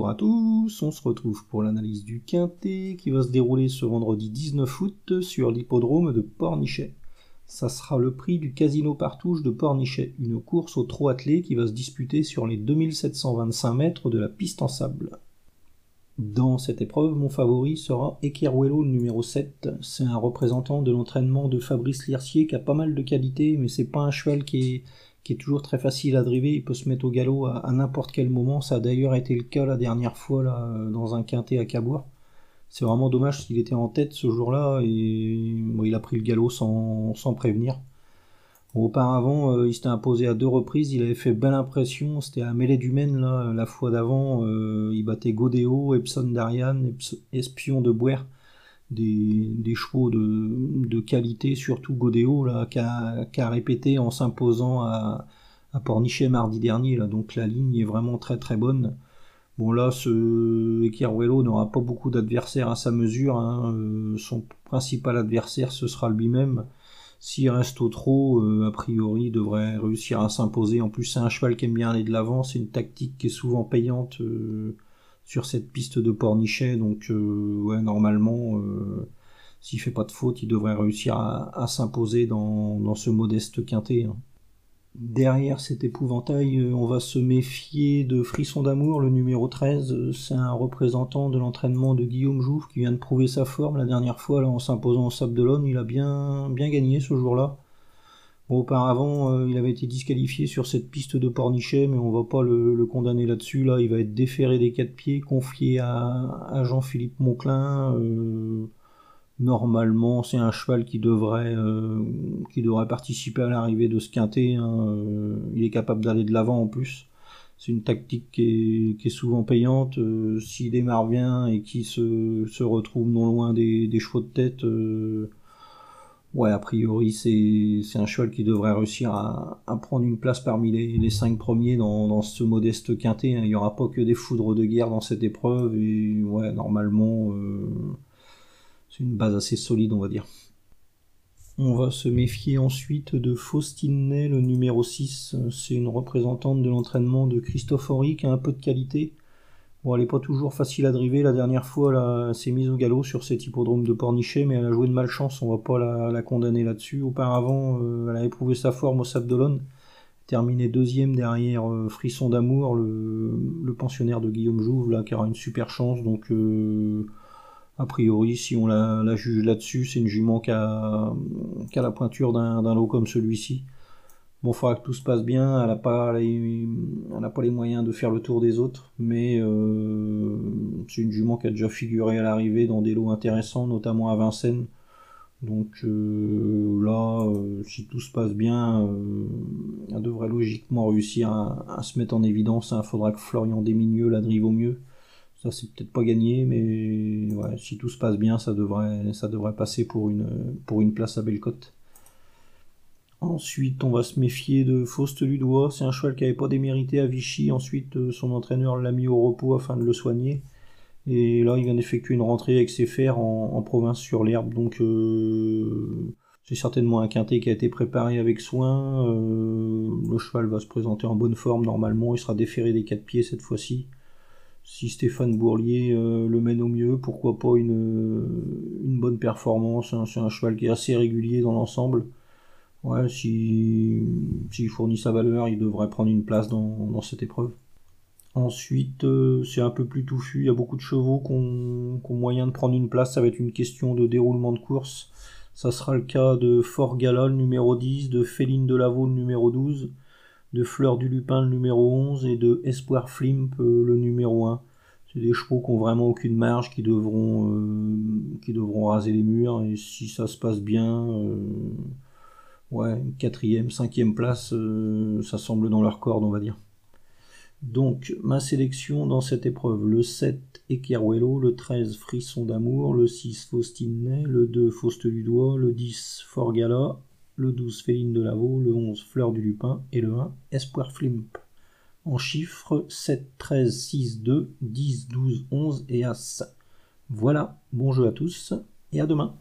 Bonjour à tous, on se retrouve pour l'analyse du Quintet qui va se dérouler ce vendredi 19 août sur l'hippodrome de Pornichet. Ça sera le prix du Casino Partouche de Pornichet, une course au trot attelé qui va se disputer sur les 2725 mètres de la piste en sable. Dans cette épreuve, mon favori sera Ekeruelo, numéro 7. C'est un représentant de l'entraînement de Fabrice Liercier qui a pas mal de qualités, mais c'est pas un cheval qui est qui est toujours très facile à driver, il peut se mettre au galop à, n'importe quel moment, ça a d'ailleurs été le cas la dernière fois euh, dans un quintet à Cabourg. C'est vraiment dommage s'il était en tête ce jour-là et il a pris le galop sans, prévenir. auparavant, euh, il s'était imposé à deux reprises, il avait fait belle impression, c'était à Mêlée du Maine la fois d'avant, euh, il battait Godéo, Epson d'Ariane, Espion de Bouer des, chevaux de, qualité, surtout Godéo, là, qui a, répété en s'imposant à, Pornichet mardi dernier. Donc la ligne est vraiment très très bonne. Bon là, ce Ekiruelo n'aura pas beaucoup d'adversaires à sa mesure. Hein. Euh, son principal adversaire, ce sera lui-même. S'il reste au trot, euh, a priori, il devrait réussir à s'imposer. En plus, c'est un cheval qui aime bien aller de l'avant. C'est une tactique qui est souvent payante. Euh, sur cette piste de Pornichet. Donc, euh, normalement, euh, s'il fait pas de faute, il devrait réussir à, s'imposer dans, ce modeste quintet. Hein. Derrière cet épouvantail, euh, on va se méfier de Frisson d'amour, le numéro 13. C'est un représentant de l'entraînement de Guillaume Jouve qui vient de prouver sa forme la dernière fois en s'imposant au Sable d'Olonne. Il a bien, bien gagné ce jour-là. Auparavant, euh, il avait été disqualifié sur cette piste de Pornichet, mais on va pas le, condamner là-dessus. Là, il va être déféré des quatre pieds, confié à, Jean-Philippe Monclin. Euh, normalement, c'est un cheval qui devrait, euh, qui devrait participer à l'arrivée de ce quintet. Hein. il est capable d'aller de l'avant en plus. C'est une tactique qui est, souvent payante. S'il démarre bien et qu'il se, retrouve non loin des chevaux de tête Ouais, a priori, c'est un cheval qui devrait réussir à, prendre une place parmi les, cinq premiers dans, ce modeste quintet. Hein. Il n'y aura pas que des foudres de guerre dans cette épreuve. Et ouais, normalement, euh, c'est une base assez solide, on va dire. On va se méfier ensuite de Faustine le numéro 6. C'est une représentante de l'entraînement de Christophe Horry a un peu de qualité. Bon, elle n'est pas toujours facile à driver. La dernière fois, elle, s'est mise au galop sur cet hippodrome de Pornichet, mais elle a joué de malchance. On va pas la, condamner là-dessus. Auparavant, euh, elle a éprouvé sa forme au Sable terminé deuxième derrière euh, Frisson d'amour, le, pensionnaire de Guillaume Jouve, là, qui aura une super chance. Donc, euh, a priori, si on la, juge là-dessus, c'est une jument qui la pointure d'un lot comme celui-ci. Bon, il faudra que tout se passe bien. Elle n'a pas, les, moyens de faire le tour des autres, mais euh, c'est une jument qui a déjà figuré à l'arrivée dans des lots intéressants, notamment à Vincennes. Donc euh, là, euh, si tout se passe bien, elle devrait logiquement réussir à, se mettre en évidence. Il hein. faudra que Florian Desmigneux la drive au mieux. Ça, c'est peut-être pas gagné, mais si tout se passe bien, ça devrait, passer pour une, pour une place à Bellecote. Ensuite, on va se méfier de Faust Ludois. C'est un cheval qui n'avait pas démérité à Vichy. Ensuite, euh, son entraîneur l'a mis au repos afin de le soigner. Et là, il vient d'effectuer une rentrée avec ses fers en, province sur l'herbe. Donc, euh, c'est certainement un quintet qui a été préparé avec soin. Euh, le cheval va se présenter en bonne forme normalement. Il sera déféré des quatre pieds cette fois-ci. Si Stéphane Bourlier le mène au mieux, pourquoi pas une, une bonne performance. Hein. C'est un cheval qui est assez régulier dans l'ensemble. Ouais, s'il fournit sa valeur, il devrait prendre une place dans, cette épreuve. Ensuite, euh, c'est un peu plus touffu. Il y a beaucoup de chevaux qui ont, moyen de prendre une place. Ça va être une question de déroulement de course. Ça sera le cas de Fort Gala, le numéro 10, de Féline de Lavaux, le numéro 12, de Fleur du Lupin, le numéro 11, et de Espoir Flimp, euh, le numéro 1. C'est des chevaux qui ont vraiment aucune marge, qui devront, euh, qui devront raser les murs. Et si ça se passe bien ouais, une quatrième, cinquième place, euh, ça semble dans leur corde, on va dire. Donc, ma sélection dans cette épreuve, le 7 Ekeruelo, le 13 Frisson d'amour, le 6 Faustine, le 2 Fauste Ludois, le 10 Forgala, le 12 Féline de Lavaux, le 11 Fleur du Lupin et le 1 Espoir Flimp. En chiffres 7, 13, 6, 2, 10, 12, 11 et As. Voilà, bon jeu à tous et à demain.